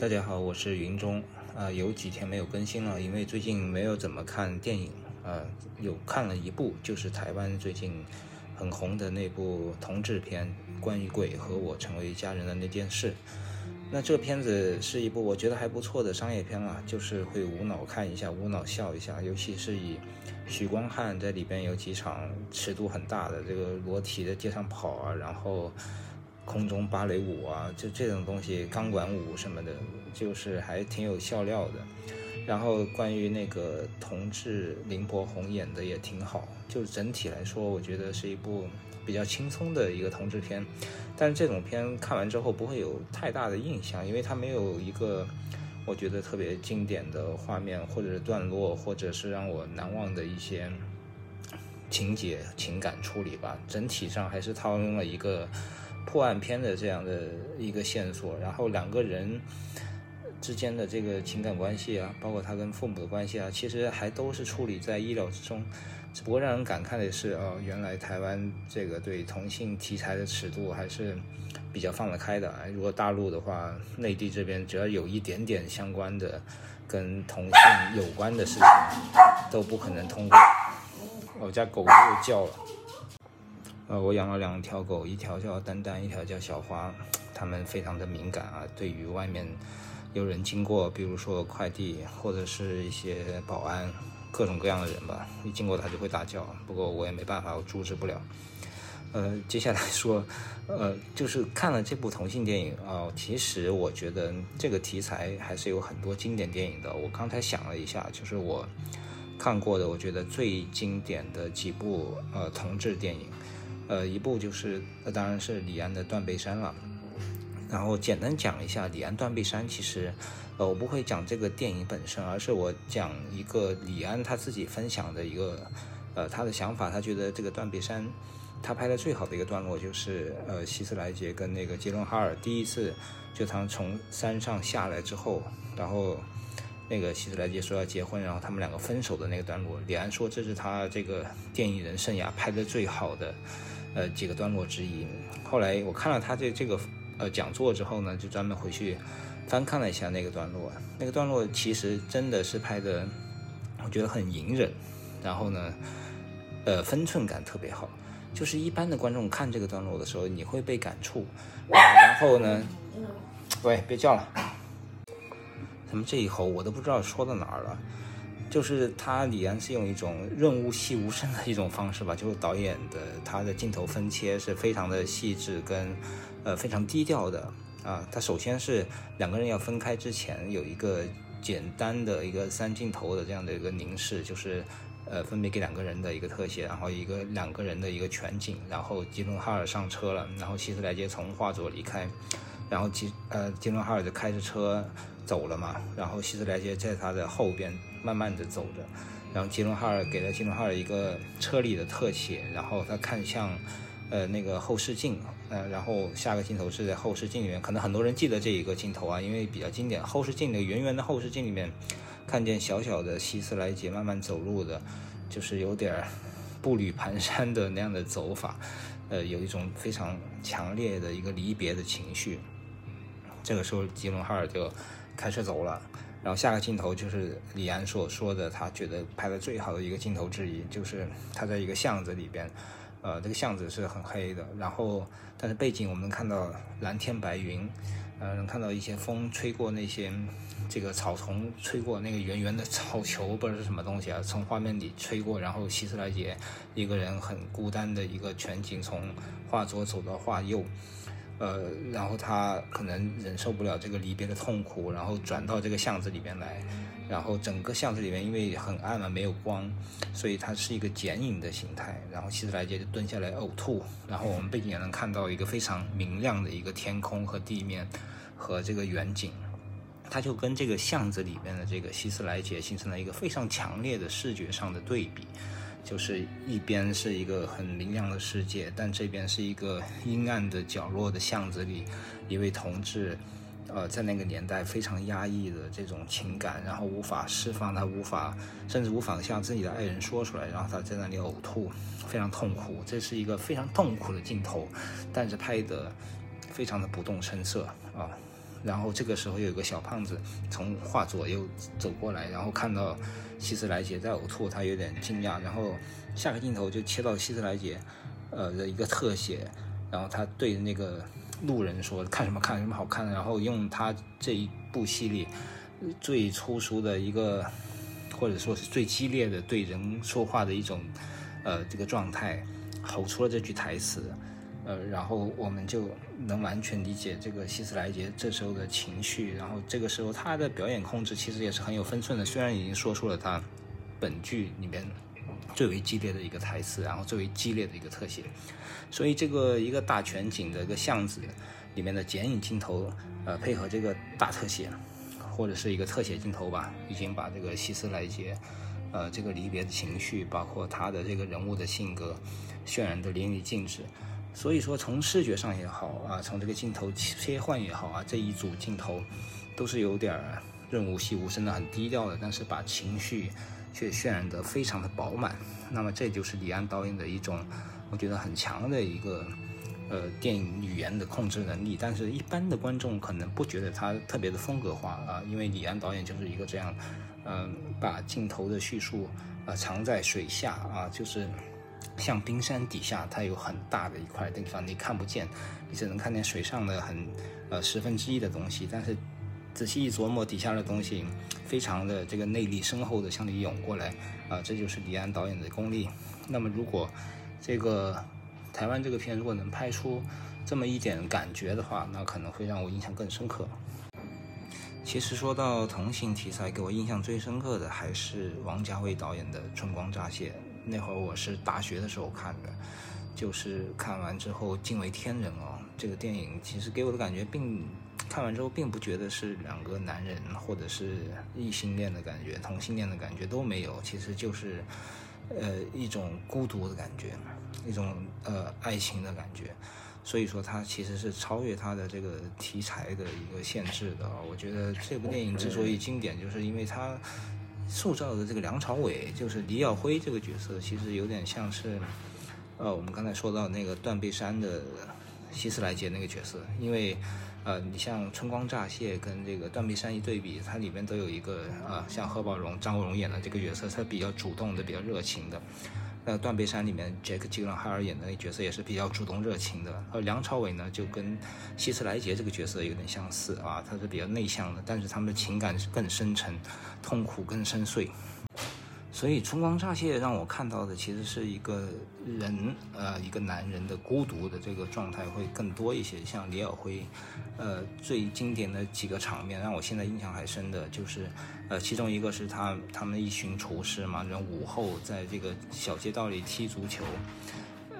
大家好，我是云中。啊，有几天没有更新了，因为最近没有怎么看电影。啊，有看了一部，就是台湾最近很红的那部同志片，关于鬼和我成为一家人的那件事。那这个片子是一部我觉得还不错的商业片啊，就是会无脑看一下，无脑笑一下。尤其是以许光汉在里边有几场尺度很大的这个裸体在街上跑啊，然后。空中芭蕾舞啊，就这种东西，钢管舞什么的，就是还挺有笑料的。然后关于那个同志，林柏宏演的也挺好。就整体来说，我觉得是一部比较轻松的一个同志片。但是这种片看完之后不会有太大的印象，因为它没有一个我觉得特别经典的画面，或者是段落，或者是让我难忘的一些情节、情感处理吧。整体上还是套用了一个。破案片的这样的一个线索，然后两个人之间的这个情感关系啊，包括他跟父母的关系啊，其实还都是处理在意料之中。只不过让人感慨的是，哦，原来台湾这个对同性题材的尺度还是比较放得开的。如果大陆的话，内地这边只要有一点点相关的跟同性有关的事情，都不可能通过。我家狗又叫了。呃，我养了两条狗，一条叫丹丹，一条叫小花。它们非常的敏感啊，对于外面有人经过，比如说快递或者是一些保安，各种各样的人吧，一经过它就会大叫。不过我也没办法，我阻止不了。呃，接下来说，呃，就是看了这部同性电影啊，其实我觉得这个题材还是有很多经典电影的。我刚才想了一下，就是我看过的，我觉得最经典的几部呃同志电影。呃，一部就是，那当然是李安的《断背山》了。然后简单讲一下李安《断背山》，其实，呃，我不会讲这个电影本身，而是我讲一个李安他自己分享的一个，呃，他的想法。他觉得这个《断背山》，他拍的最好的一个段落就是，呃，希斯莱杰跟那个杰伦哈尔第一次就他们从山上下来之后，然后那个希斯莱杰说要结婚，然后他们两个分手的那个段落，李安说这是他这个电影人生涯拍的最好的。呃，几个段落之一。后来我看了他这这个呃讲座之后呢，就专门回去翻看了一下那个段落。那个段落其实真的是拍的，我觉得很隐忍，然后呢，呃，分寸感特别好。就是一般的观众看这个段落的时候，你会被感触。然后呢，喂，别叫了。他们这一吼我都不知道说到哪儿了。就是他李安是用一种润物细无声的一种方式吧，就是导演的他的镜头分切是非常的细致跟，呃非常低调的啊。他首先是两个人要分开之前有一个简单的一个三镜头的这样的一个凝视，就是呃分别给两个人的一个特写，然后一个两个人的一个全景，然后吉伦哈尔上车了，然后希斯莱杰从画作离开，然后吉呃吉伦哈尔就开着车走了嘛，然后希斯莱杰在他的后边。慢慢的走着，然后吉伦哈尔给了吉伦哈尔一个车里的特写，然后他看向，呃那个后视镜，呃然后下个镜头是在后视镜里面，可能很多人记得这一个镜头啊，因为比较经典。后视镜那个圆圆的后视镜里面，看见小小的希斯莱杰慢慢走路的，就是有点步履蹒跚的那样的走法，呃有一种非常强烈的一个离别的情绪。这个时候吉伦哈尔就开车走了。然后下个镜头就是李安所说的，他觉得拍的最好的一个镜头之一，就是他在一个巷子里边，呃，这个巷子是很黑的，然后但是背景我们能看到蓝天白云，呃，能看到一些风吹过那些这个草丛，吹过那个圆圆的草球，不知道是什么东西啊，从画面里吹过，然后希斯莱杰一个人很孤单的一个全景，从画左走到画右。呃，然后他可能忍受不了这个离别的痛苦，然后转到这个巷子里边来，然后整个巷子里面因为很暗嘛，没有光，所以它是一个剪影的形态。然后希斯莱杰就蹲下来呕吐，然后我们背景也能看到一个非常明亮的一个天空和地面和这个远景，它就跟这个巷子里面的这个希斯莱杰形成了一个非常强烈的视觉上的对比。就是一边是一个很明亮的世界，但这边是一个阴暗的角落的巷子里，一位同志，呃，在那个年代非常压抑的这种情感，然后无法释放，他无法，甚至无法向自己的爱人说出来，然后他在那里呕吐，非常痛苦。这是一个非常痛苦的镜头，但是拍的非常的不动声色啊。然后这个时候有一个小胖子从画左右走过来，然后看到希斯莱杰在呕吐，他有点惊讶。然后下个镜头就切到希斯莱杰，呃的一个特写，然后他对那个路人说：“看什么看？什么好看？”然后用他这一部戏里最粗俗的一个，或者说是最激烈的对人说话的一种，呃这个状态，吼出了这句台词。呃，然后我们就能完全理解这个希斯莱杰这时候的情绪，然后这个时候他的表演控制其实也是很有分寸的，虽然已经说出了他本剧里面最为激烈的一个台词，然后最为激烈的一个特写，所以这个一个大全景的一个巷子里面的剪影镜头，呃，配合这个大特写或者是一个特写镜头吧，已经把这个希斯莱杰，呃，这个离别的情绪，包括他的这个人物的性格，渲染的淋漓尽致。所以说，从视觉上也好啊，从这个镜头切换也好啊，这一组镜头都是有点润物细无声的，很低调的，但是把情绪却渲染得非常的饱满。那么这就是李安导演的一种，我觉得很强的一个呃电影语言的控制能力。但是，一般的观众可能不觉得他特别的风格化啊，因为李安导演就是一个这样，嗯，把镜头的叙述啊藏在水下啊，就是。像冰山底下，它有很大的一块地方你看不见，你只能看见水上的很呃十分之一的东西。但是仔细一琢磨，底下的东西非常的这个内力深厚的向你涌过来啊，这就是李安导演的功力。那么如果这个台湾这个片如果能拍出这么一点感觉的话，那可能会让我印象更深刻。其实说到同性题材，给我印象最深刻的还是王家卫导演的《春光乍泄》。那会儿我是大学的时候看的，就是看完之后惊为天人哦。这个电影其实给我的感觉，并看完之后并不觉得是两个男人或者是异性恋的感觉，同性恋的感觉都没有，其实就是呃一种孤独的感觉，一种呃爱情的感觉。所以说它其实是超越它的这个题材的一个限制的。我觉得这部电影之所以经典，就是因为它。塑造的这个梁朝伟就是李耀辉这个角色，其实有点像是，呃，我们刚才说到那个断背山的希斯莱杰那个角色，因为，呃，你像春光乍泄跟这个断背山一对比，它里面都有一个呃，像何宝荣、张国荣演的这个角色，他比较主动的、比较热情的。在《断背山》里面杰克·吉伦哈尔演的那角色也是比较主动热情的，而梁朝伟呢就跟希斯莱杰这个角色有点相似啊，他是比较内向的，但是他们的情感是更深沉，痛苦更深邃。所以《春光乍泄》让我看到的其实是一个人，呃，一个男人的孤独的这个状态会更多一些。像李耀辉，呃，最经典的几个场面让我现在印象还深的就是，呃，其中一个是他他们一群厨师嘛，然后午后在这个小街道里踢足球，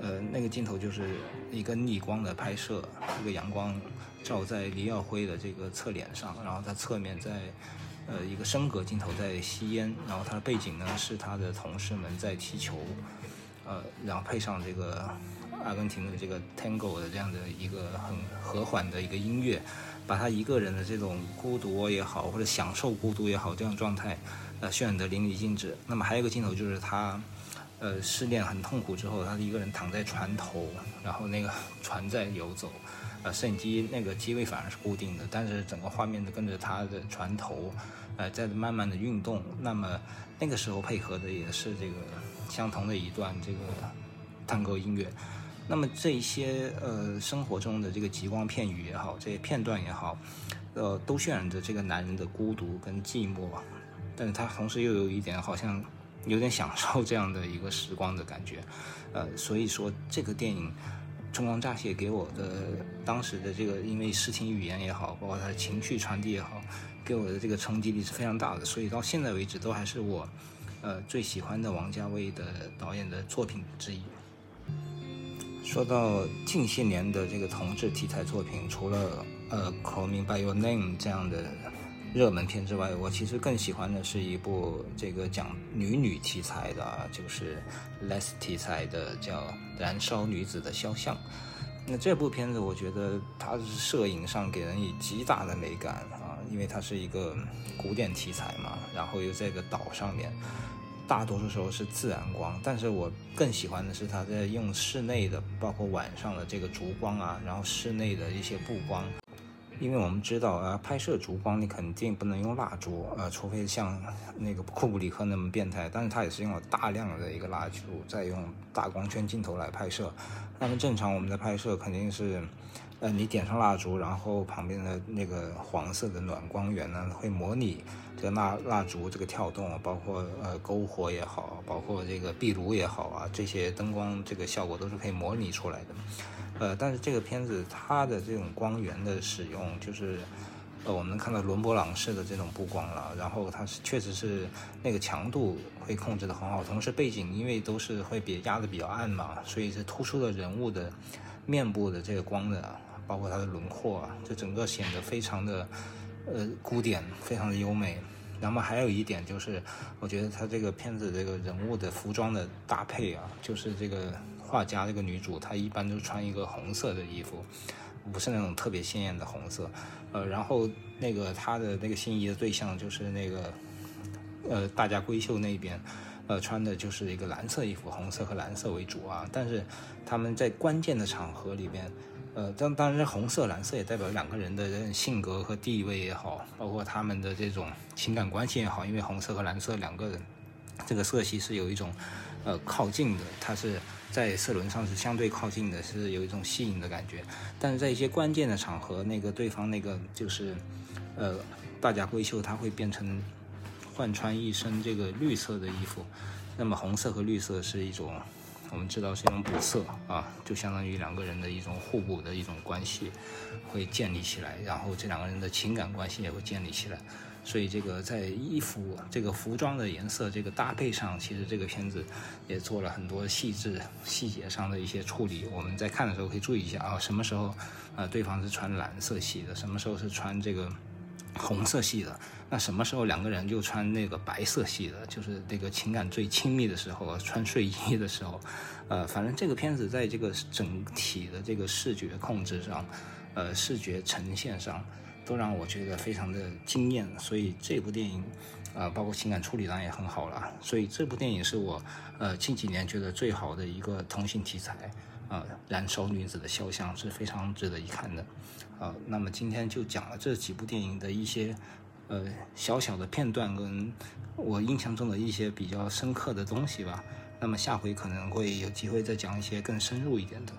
呃，那个镜头就是一个逆光的拍摄，这个阳光照在李耀辉的这个侧脸上，然后他侧面在。呃，一个升格镜头在吸烟，然后它的背景呢是他的同事们在踢球，呃，然后配上这个阿根廷的这个 Tango 的这样的一个很和缓的一个音乐，把他一个人的这种孤独也好，或者享受孤独也好这样状态，呃，渲染得淋漓尽致。那么还有一个镜头就是他，呃，失恋很痛苦之后，他一个人躺在船头，然后那个船在游走。呃，摄影机那个机位反而是固定的，但是整个画面都跟着他的船头，呃，在慢慢的运动。那么那个时候配合的也是这个相同的一段这个探戈音乐。那么这一些呃生活中的这个极光片语也好，这些片段也好，呃，都渲染着这个男人的孤独跟寂寞，但是他同时又有一点好像有点享受这样的一个时光的感觉。呃，所以说这个电影。春光乍泄给我的当时的这个，因为视听语言也好，包括他的情绪传递也好，给我的这个冲击力是非常大的。所以到现在为止，都还是我，呃，最喜欢的王家卫的导演的作品之一。说到近些年的这个同志题材作品，除了呃《Call Me by Your Name》这样的。热门片之外，我其实更喜欢的是一部这个讲女女题材的，就是 less 题材的，叫《燃烧女子的肖像》。那这部片子，我觉得它是摄影上给人以极大的美感啊，因为它是一个古典题材嘛，然后又在一个岛上面，大多数时候是自然光，但是我更喜欢的是它在用室内的，包括晚上的这个烛光啊，然后室内的一些布光。因为我们知道啊，拍摄烛光你肯定不能用蜡烛，呃，除非像那个库布里克那么变态，但是他也是用了大量的一个蜡烛，再用大光圈镜头来拍摄。那么正常我们的拍摄肯定是，呃，你点上蜡烛，然后旁边的那个黄色的暖光源呢，会模拟这个蜡蜡烛这个跳动，包括呃篝火也好，包括这个壁炉也好啊，这些灯光这个效果都是可以模拟出来的。呃，但是这个片子它的这种光源的使用，就是呃，我们能看到伦勃朗式的这种布光了，然后它是确实是那个强度会控制的很好，同时背景因为都是会比压的比较暗嘛，所以是突出了人物的面部的这个光的，包括它的轮廓啊，就整个显得非常的呃古典，非常的优美。那么还有一点就是，我觉得它这个片子这个人物的服装的搭配啊，就是这个。画家这个女主，她一般都穿一个红色的衣服，不是那种特别鲜艳的红色。呃，然后那个她的那个心仪的对象就是那个，呃，大家闺秀那边，呃，穿的就是一个蓝色衣服，红色和蓝色为主啊。但是他们在关键的场合里边，呃，当当然红色、蓝色也代表两个人的性格和地位也好，包括他们的这种情感关系也好。因为红色和蓝色两个人，这个色系是有一种，呃，靠近的，它是。在色轮上是相对靠近的，是有一种吸引的感觉，但是在一些关键的场合，那个对方那个就是，呃，大家闺秀，她会变成换穿一身这个绿色的衣服，那么红色和绿色是一种，我们知道是一种补色啊，就相当于两个人的一种互补的一种关系会建立起来，然后这两个人的情感关系也会建立起来。所以这个在衣服、这个服装的颜色、这个搭配上，其实这个片子也做了很多细致细节上的一些处理。我们在看的时候可以注意一下啊，什么时候呃对方是穿蓝色系的，什么时候是穿这个红色系的，那什么时候两个人就穿那个白色系的，就是那个情感最亲密的时候，穿睡衣的时候，呃，反正这个片子在这个整体的这个视觉控制上，呃，视觉呈现上。都让我觉得非常的惊艳，所以这部电影，啊，包括情感处理当然也很好了。所以这部电影是我，呃，近几年觉得最好的一个同性题材，啊，燃烧女子的肖像是非常值得一看的，啊，那么今天就讲了这几部电影的一些，呃，小小的片段跟我印象中的一些比较深刻的东西吧。那么下回可能会有机会再讲一些更深入一点的。